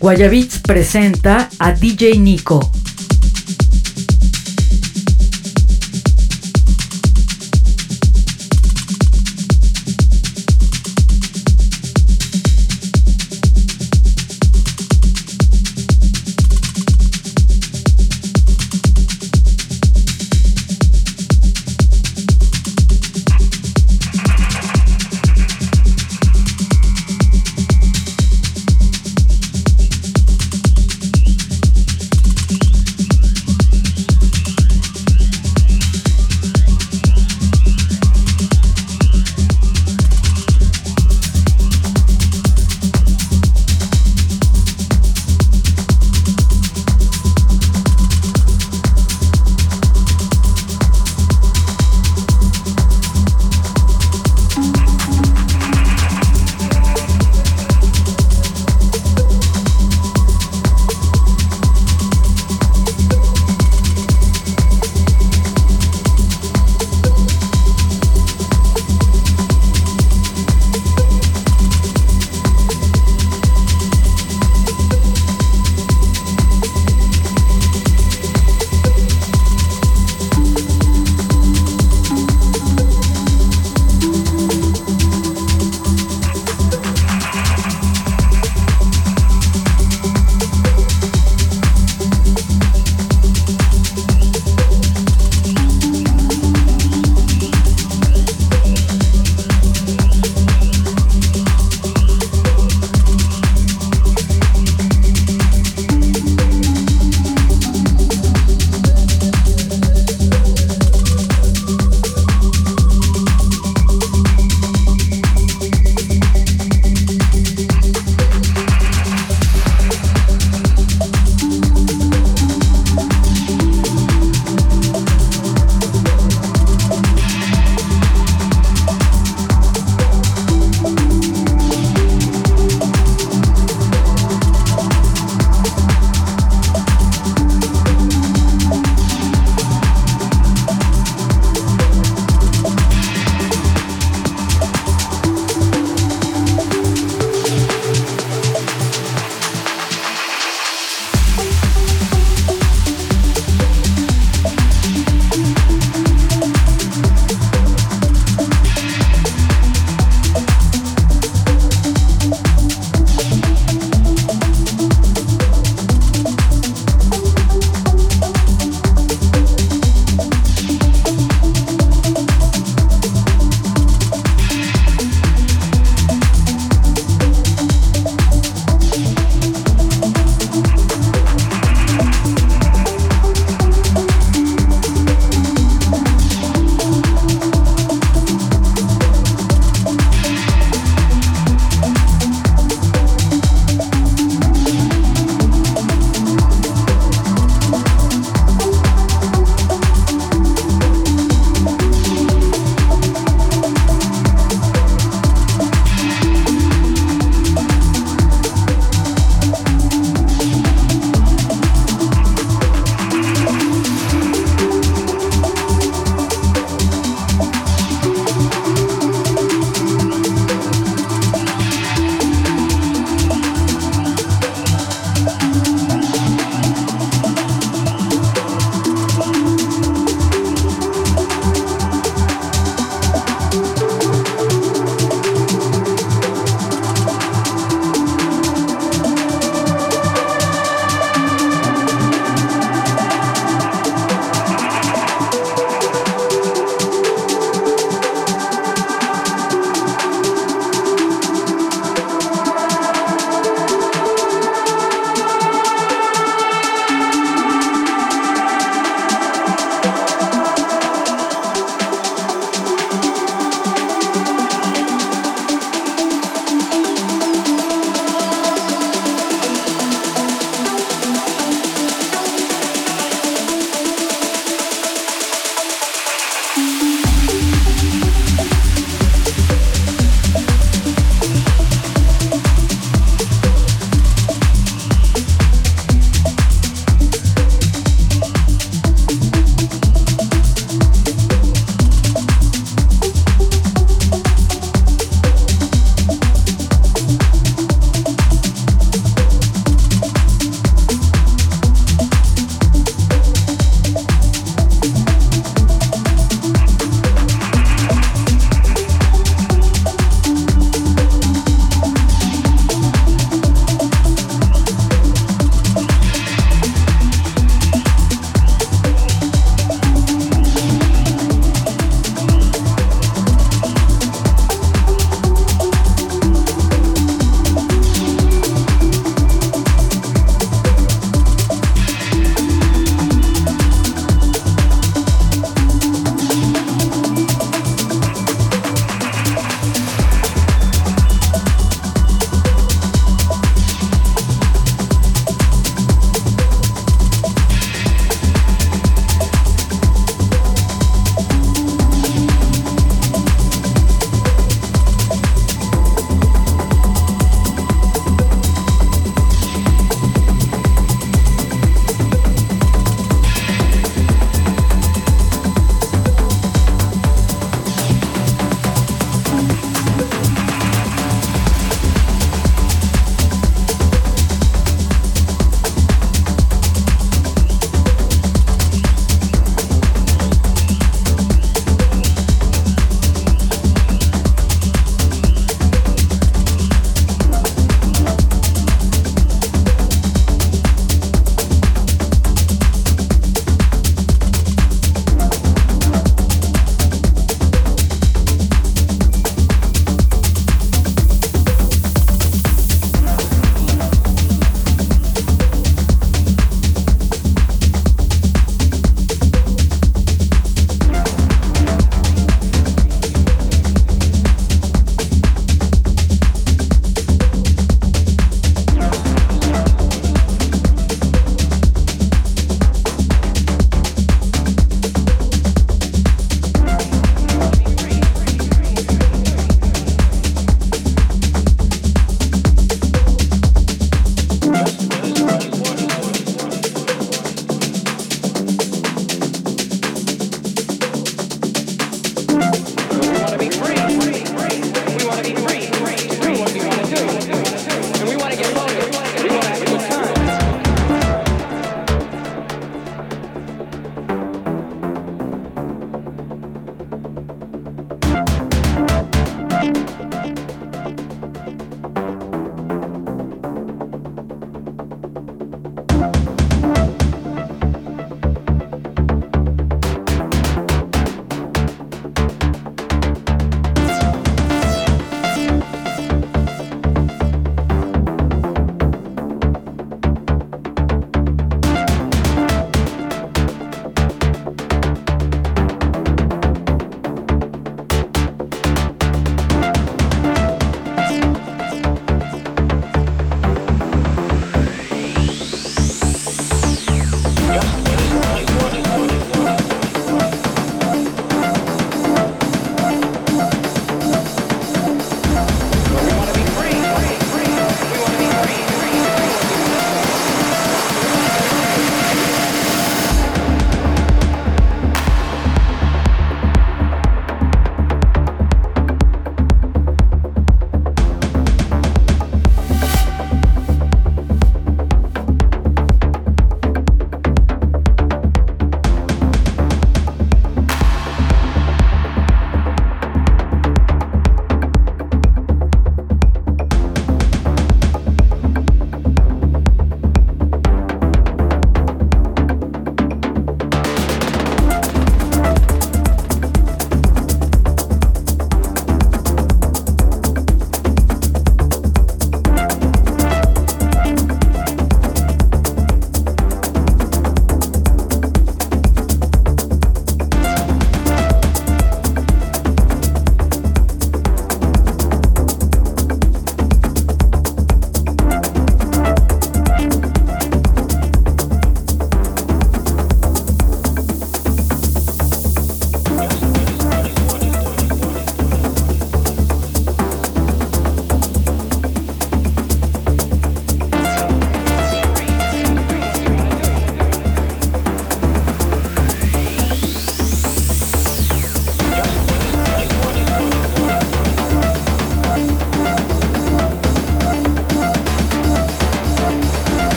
Guayabits presenta a DJ Nico.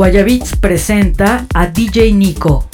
Guayabits presenta a DJ Nico.